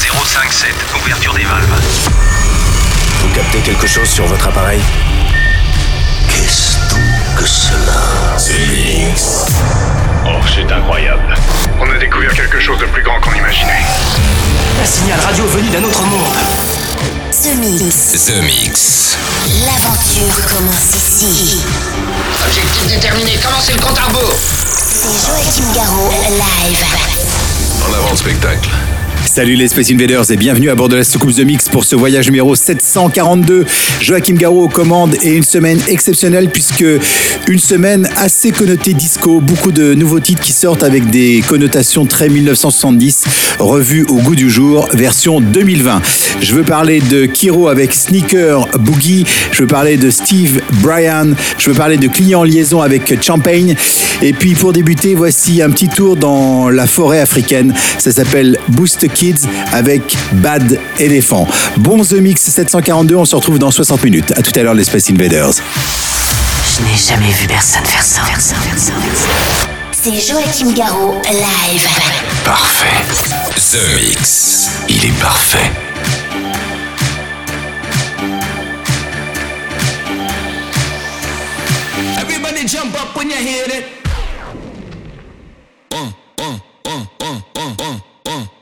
057, ouverture des valves. Vous captez quelque chose sur votre appareil? Qu'est-ce donc que cela? Oh, c'est incroyable. On a découvert quelque chose de plus grand qu'on imaginait. Un signal radio venu d'un autre monde. The Mix. The Mix. L'aventure commence ici. Objectif déterminé, commencez le compte à rebours. C'est Joachim Garraud, live. En avant le spectacle. Salut les Space Invaders et bienvenue à bord de la soucoupe The Mix pour ce voyage numéro 742. Joachim Garraud aux commandes et une semaine exceptionnelle puisque une semaine assez connotée disco, beaucoup de nouveaux titres qui sortent avec des connotations très 1970, revues au goût du jour, version 2020. Je veux parler de Kiro avec Sneaker Boogie, je veux parler de Steve Bryan, je veux parler de Client en liaison avec Champagne et puis pour débuter, voici un petit tour dans la forêt africaine. Ça s'appelle Boost Kids avec Bad Elephant. Bon The Mix 742, on se retrouve dans 60 minutes. À tout à l'heure les Space Invaders. Je n'ai jamais vu personne faire ça. C'est Joachim Garraud, live. Parfait. The Mix. Il est parfait. Everybody jump up when you hear it. Everybody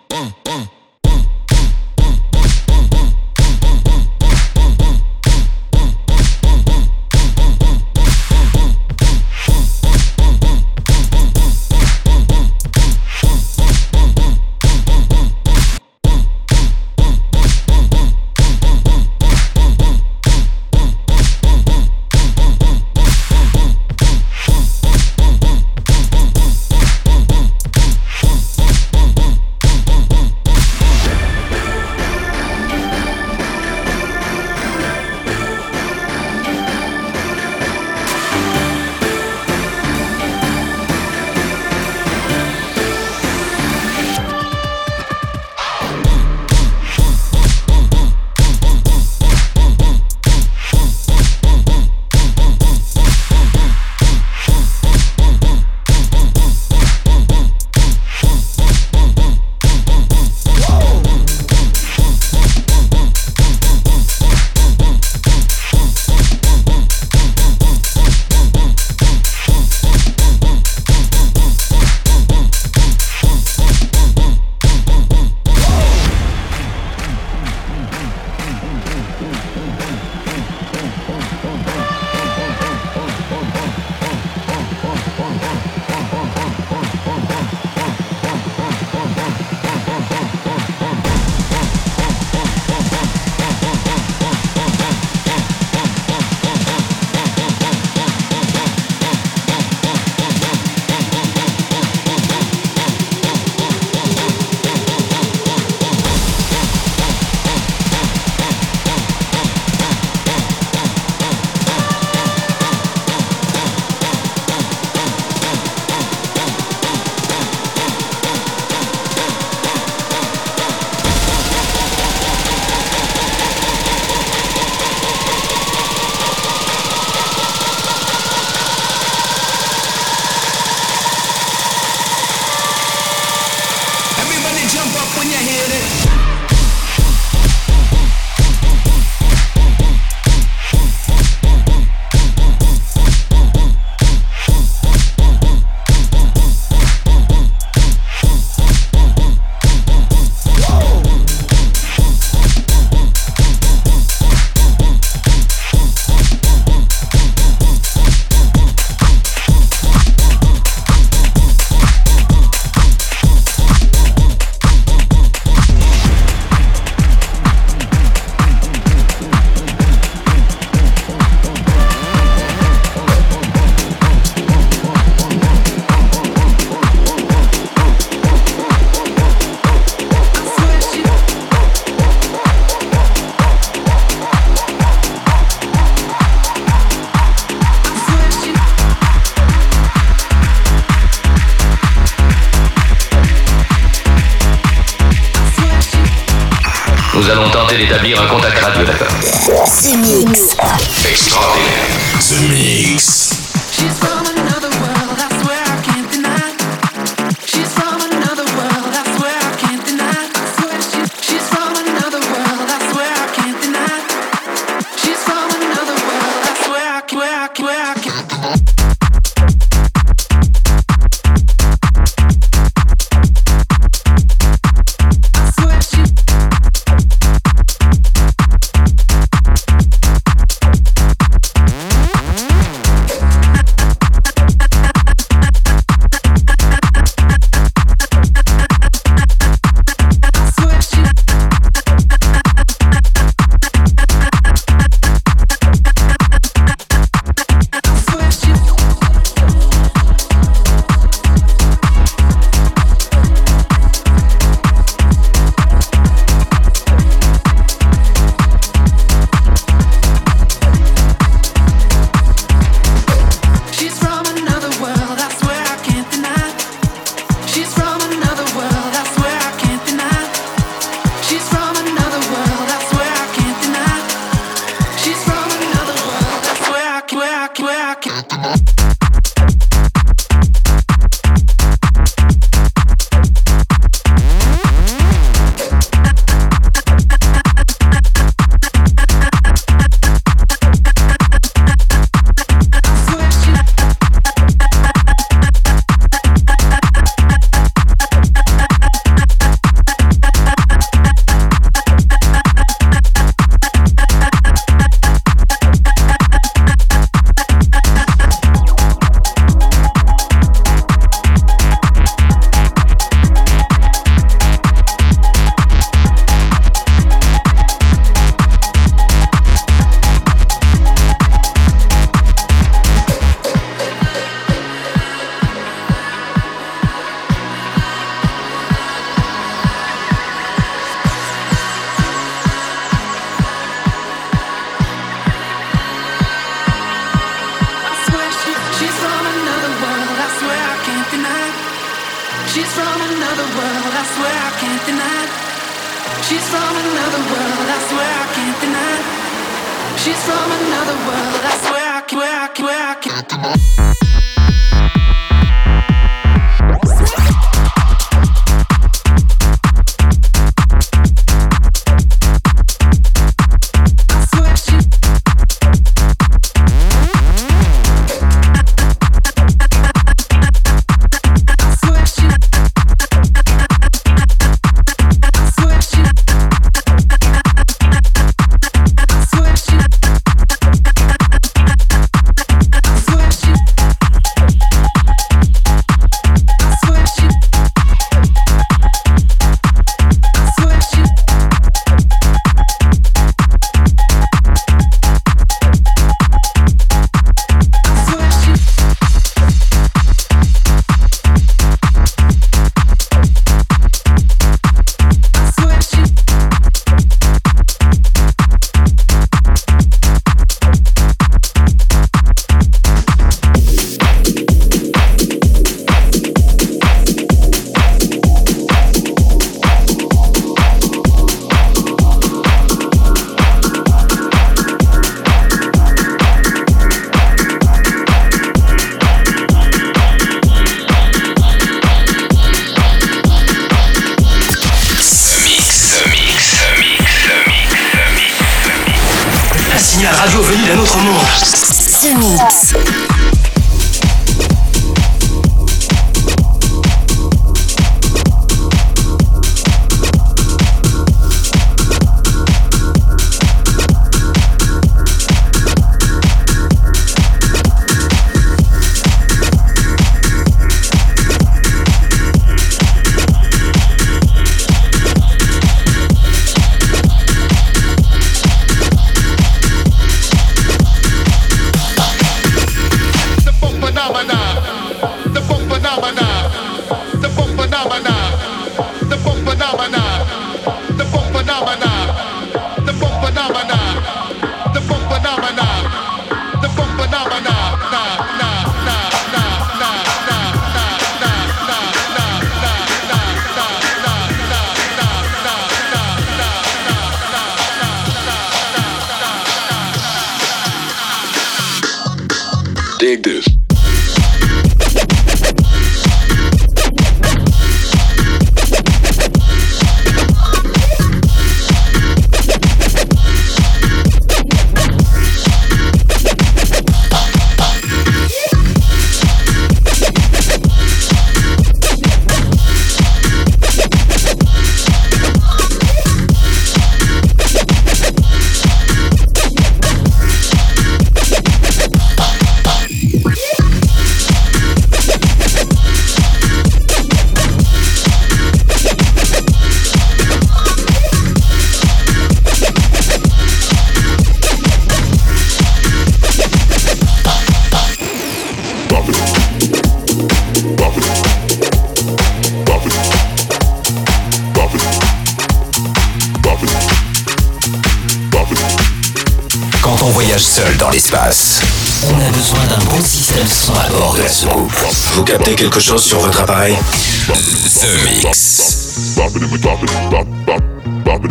jump up when you hear it. Vous quelque chose sur votre appareil The Mix. Bopping in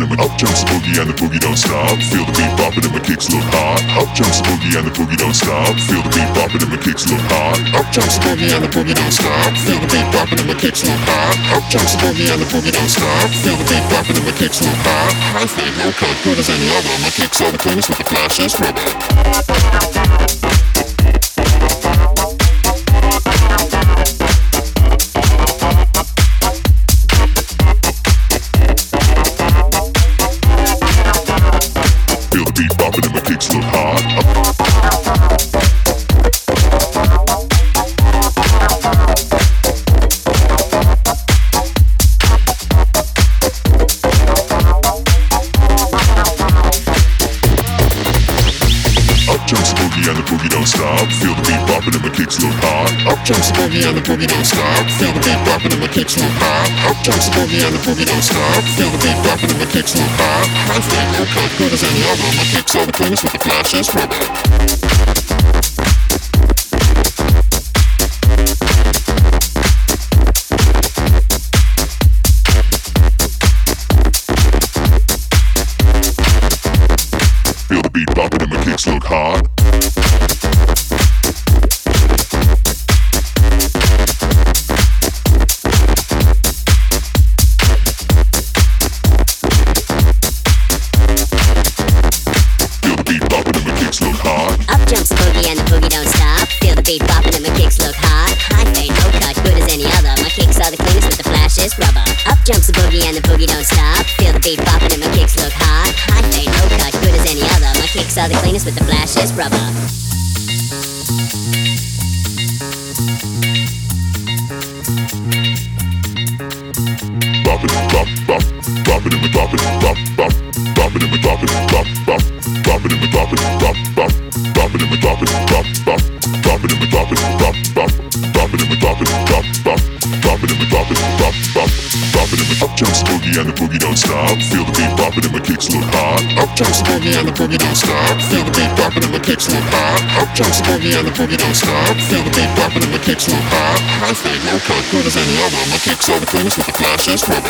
my up jumps the boogie and the boogie don't stop. Feel the beat bopping and my kicks look hot. Up jumps the boogie and the boogie don't stop. Feel the beat bopping and my kicks look hot. Up jumps the boogie and the boogie don't stop. Feel the beat bopping and my kicks look hot. Up jumps the boogie and the boogie don't stop. Feel the beat bopping and my kicks look hot. High fade, no cut, good as any other. My kicks are the cleanest with the flashes, rubber. Boogie and the boogie don't stop. Feel the beat bopping and my kicks look hot. Up jumps the boogie and the boogie don't stop. Feel the beat bopping and my kicks hot. High fade, no cut, good as any other. My kicks are the cleanest with the flashes, rubber. And the boogie don't stop. Feel the beat bopping and my kicks look hot. Up jumps the boogie and the boogie don't stop. Feel the beat bopping and my kicks look hot. Up jumps the boogie and the boogie don't stop. Feel the beat bopping and my kicks look hot. High fade, no cut, good as any other. My kicks are the cleanest with the flashiest rubber.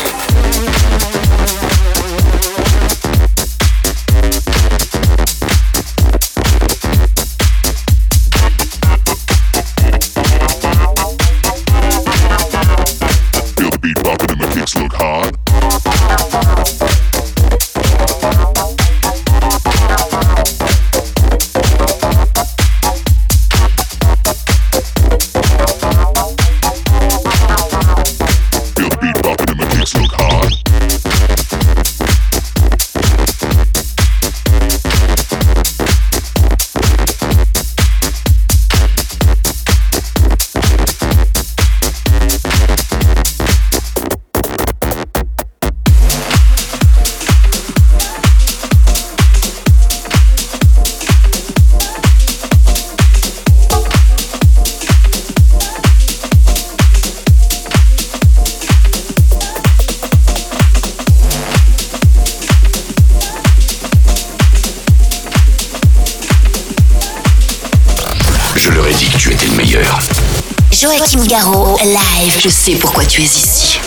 Je sais pourquoi tu es ici.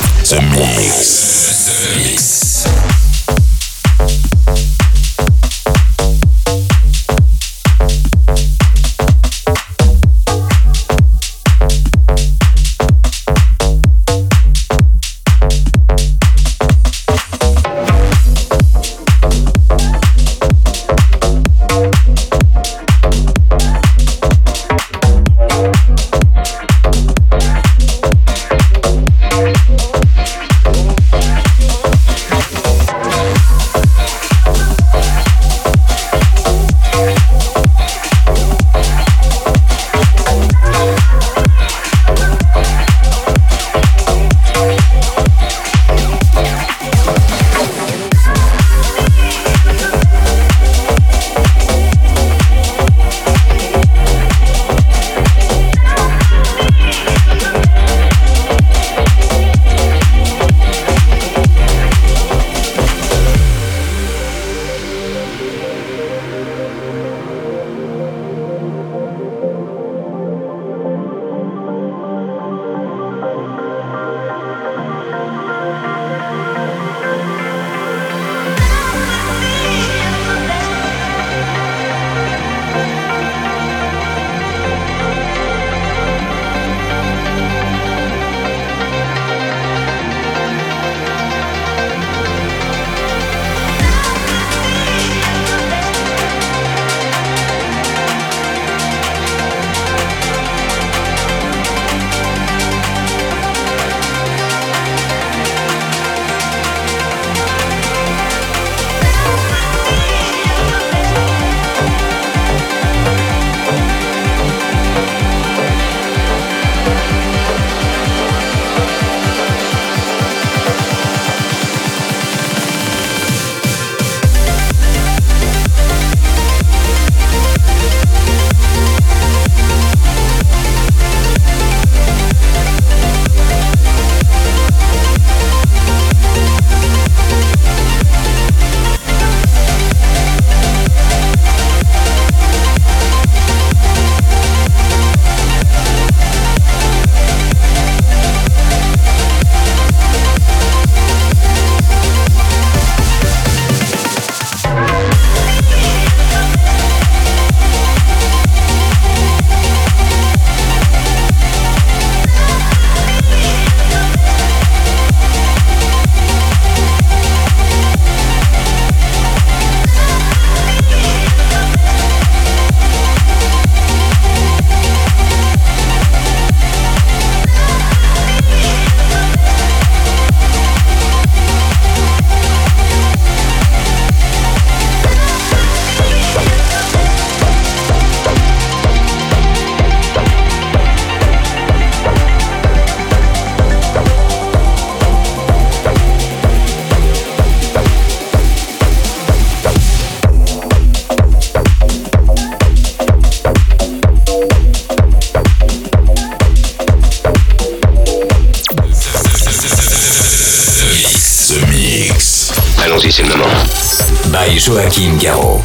Joachim Garraud.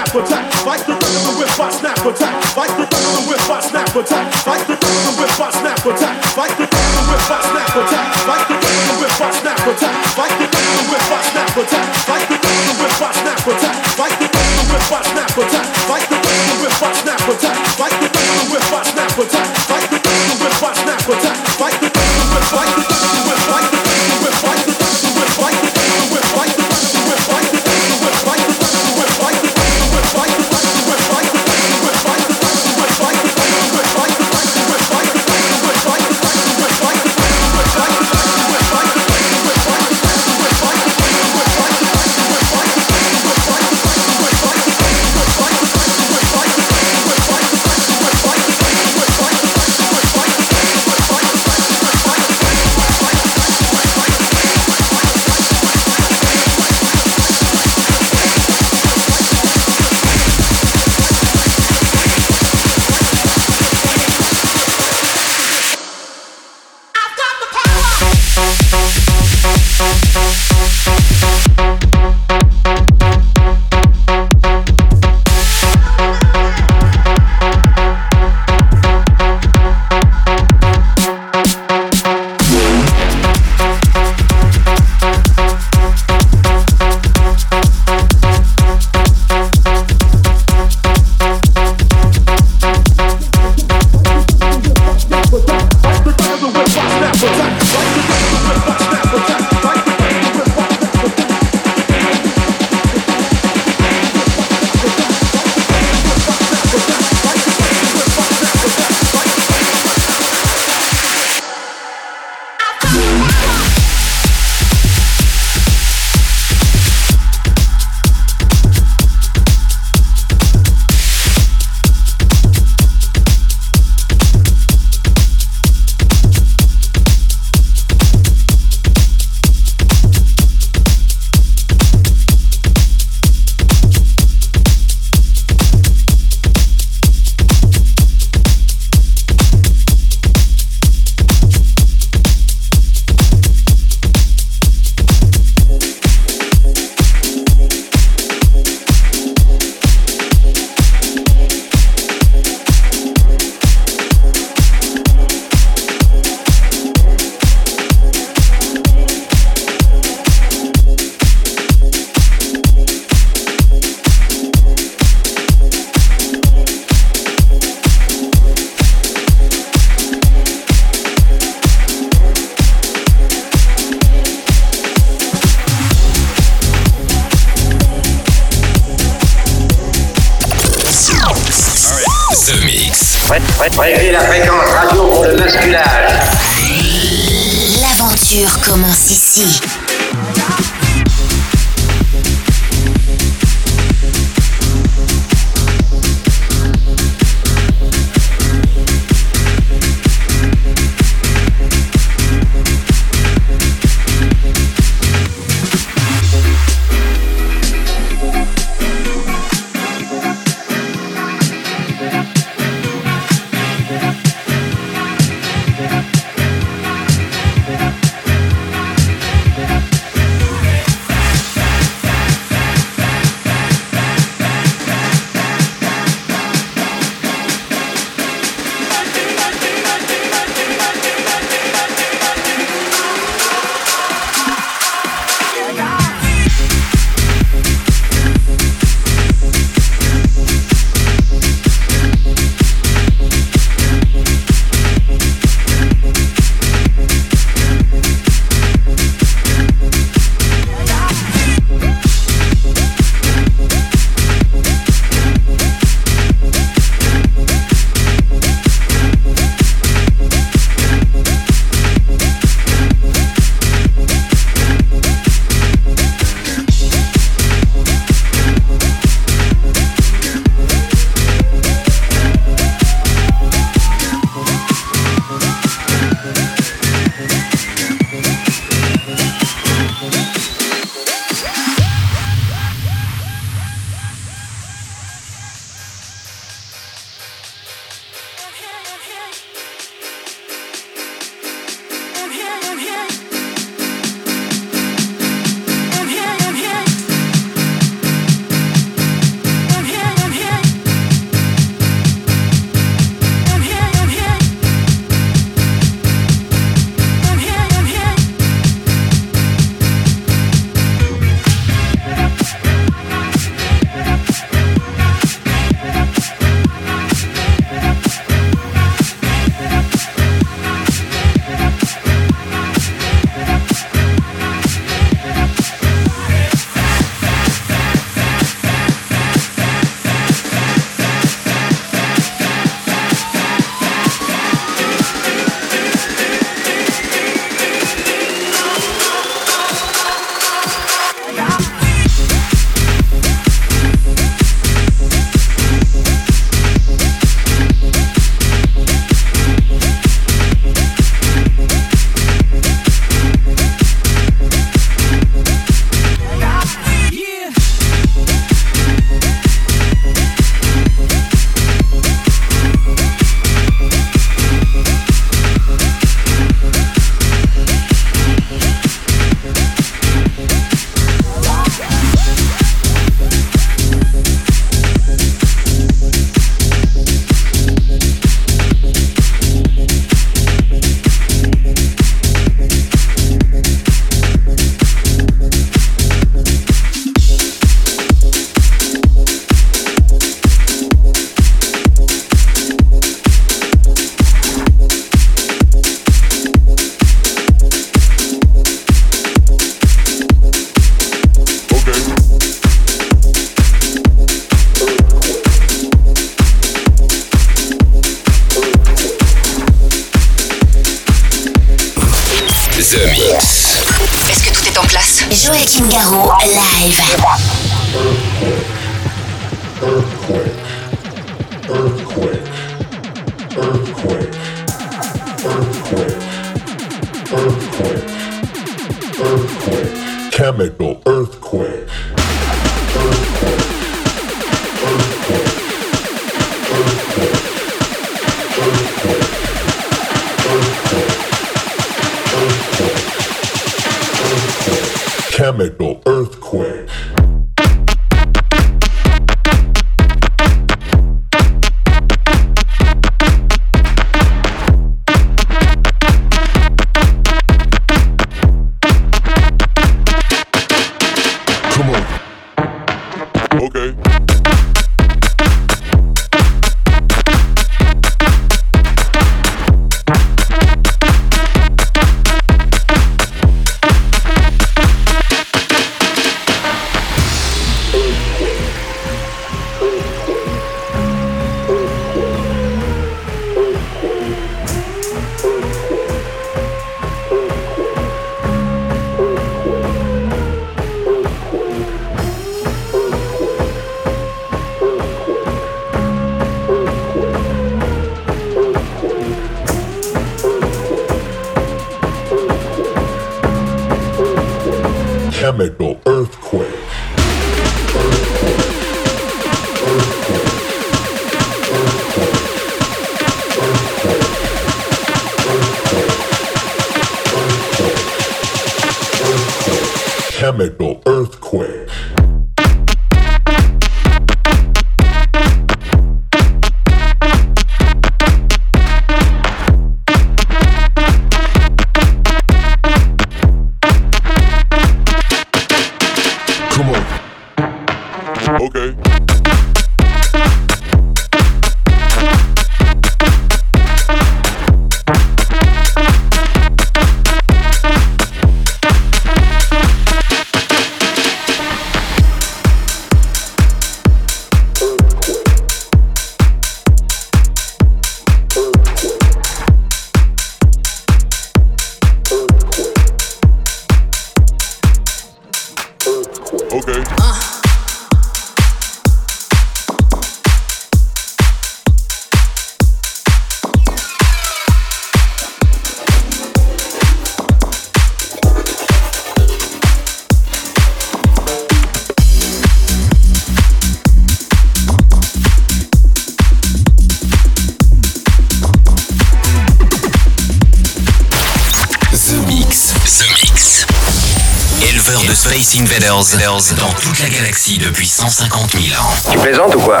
Dans toute la galaxie depuis 150 000 ans. Tu plaisantes ou quoi?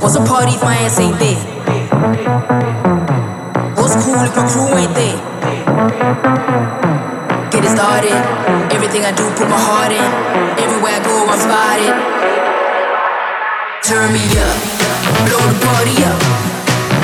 What's a party if my ass ain't there? What's cool if my crew ain't there? Get it started. Everything I do, put my heart in. Everywhere I go, I'm spotted. Turn me up. Blow the party up.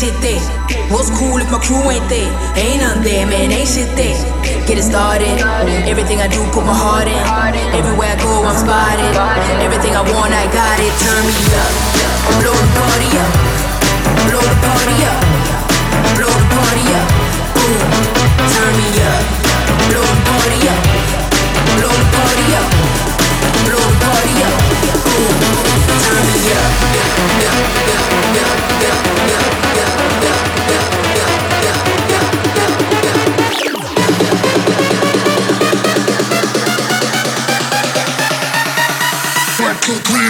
shit there. What's cool if my crew ain't there? Ain't none there, man, ain't shit there. Get it started. Everything I do, put my heart in. Everywhere I go, I'm spotted. Everything I want, I got it. Turn me up. Blow the party up.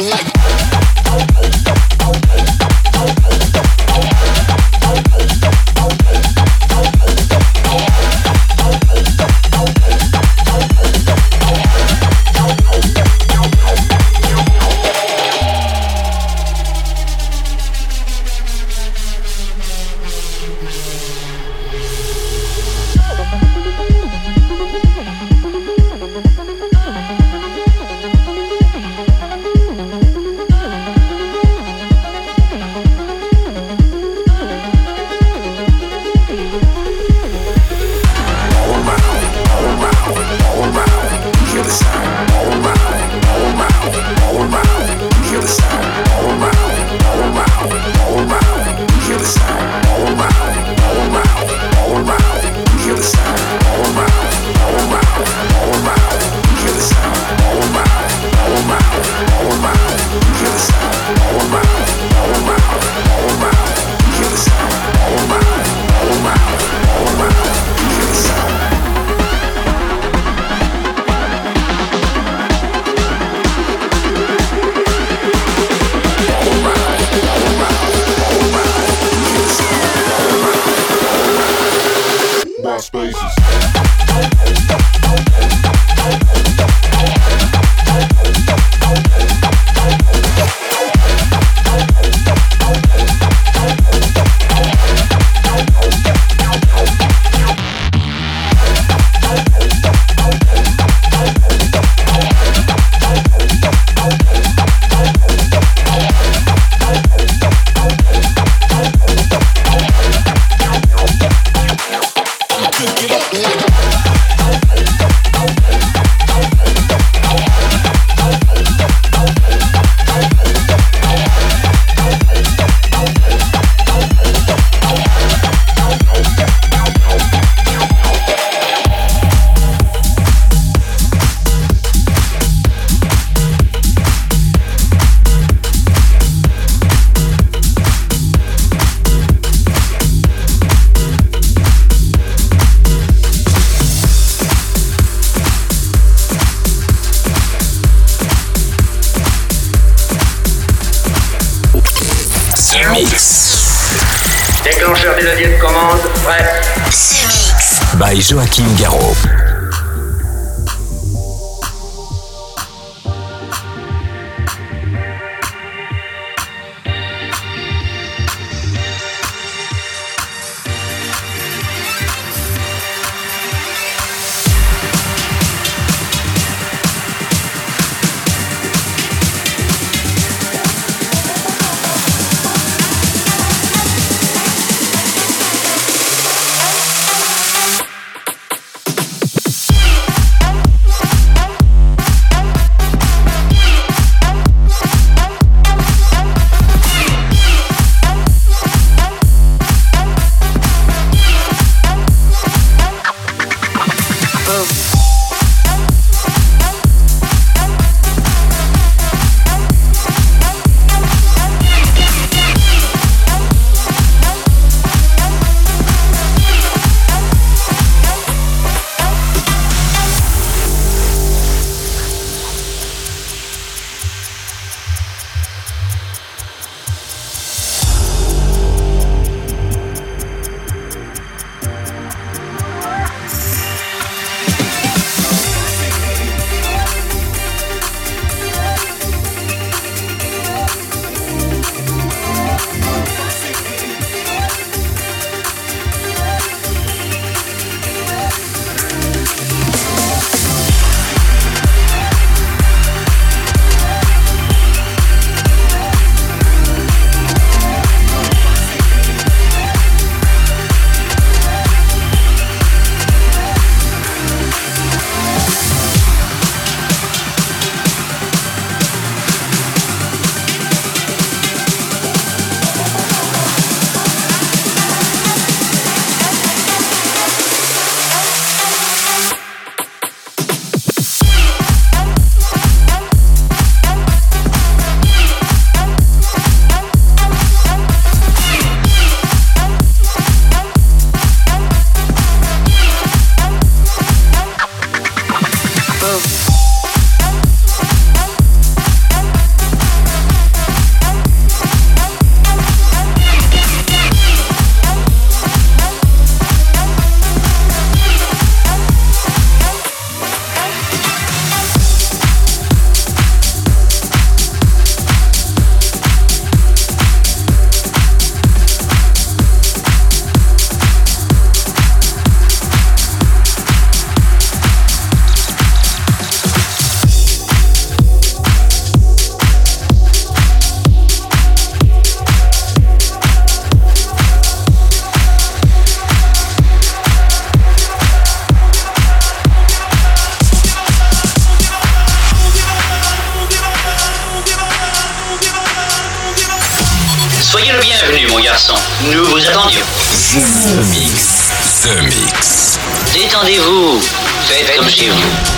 like. Joachim Garraud. Nous vous attendions. The Mix. The Mix. Détendez-vous. Faites comme chez vous.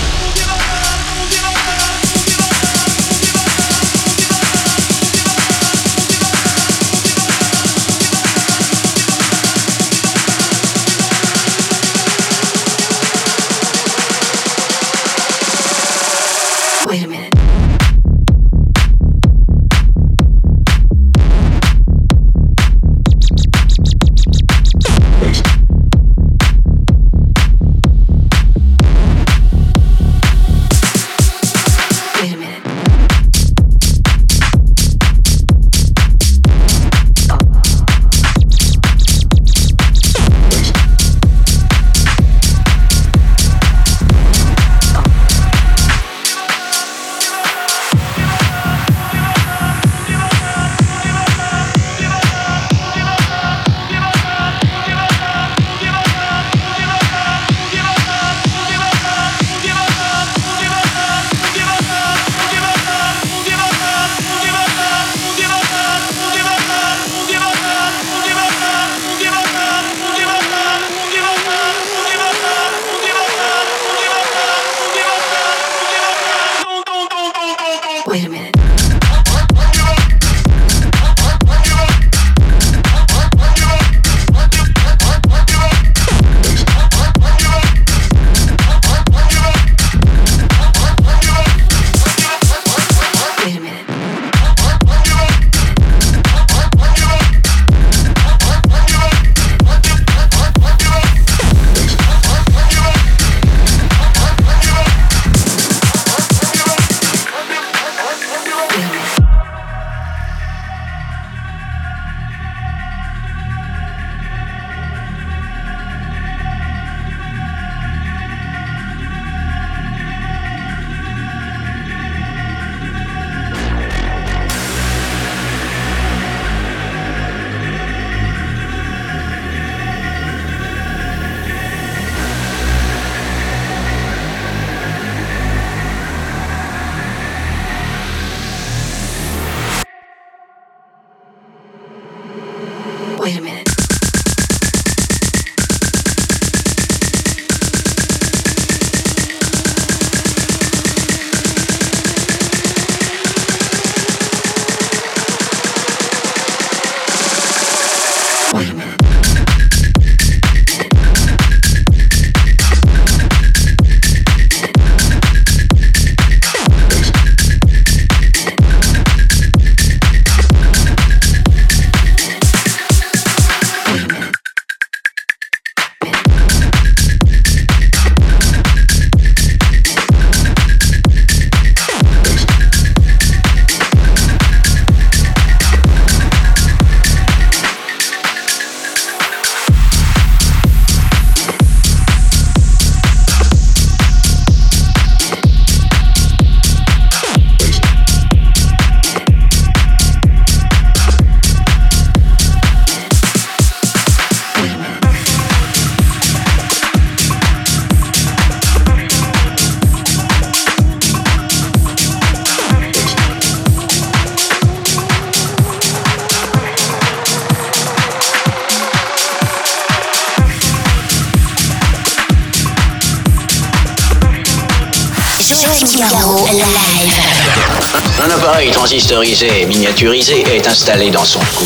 Transistorisé et miniaturisé est installé dans son cou.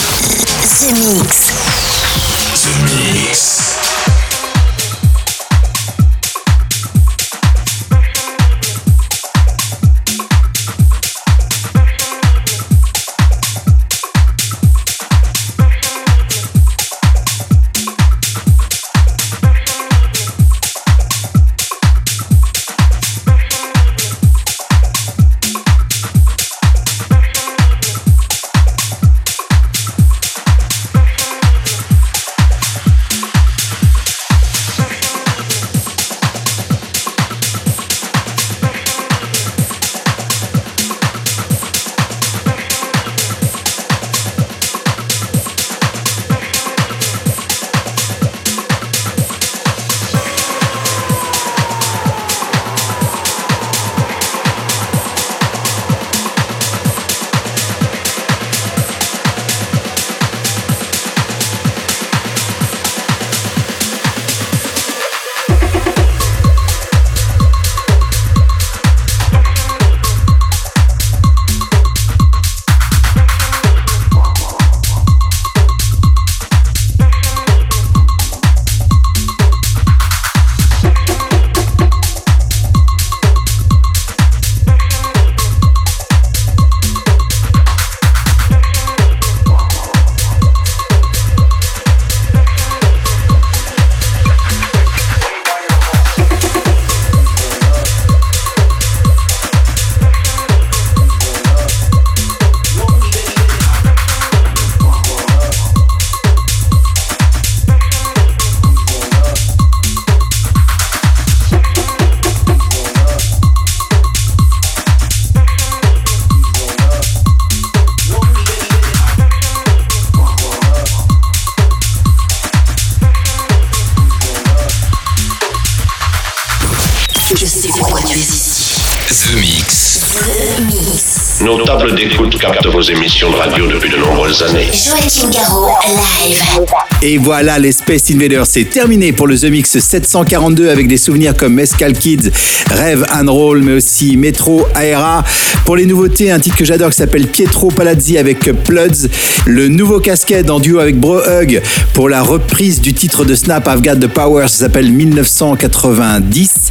Et voilà, les Space Invaders, c'est terminé pour le The Mix 742 avec des souvenirs comme Mescal Kids, Rêve and Roll, mais aussi Metro, Aera. Pour les nouveautés, un titre que j'adore qui s'appelle Pietro Palazzi avec Pluds, le nouveau casquette en duo avec Bro Hug pour la reprise du titre de Snap I've the Power, ça s'appelle 1990.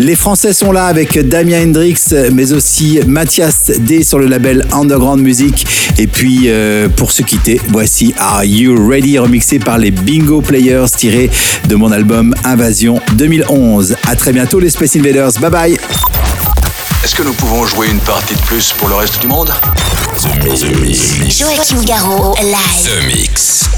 Les Français sont là avec Damien Hendrix, mais aussi Mathias D sur le label Underground Music. Et puis, euh, pour se quitter, voici Are You Ready, remixé par les Bingo Players, tiré de mon album Invasion 2011. À très bientôt, les Space Invaders. Bye bye. Est-ce que nous pouvons jouer une partie de plus pour le reste du monde? Joachim Garraud, live. The Mix.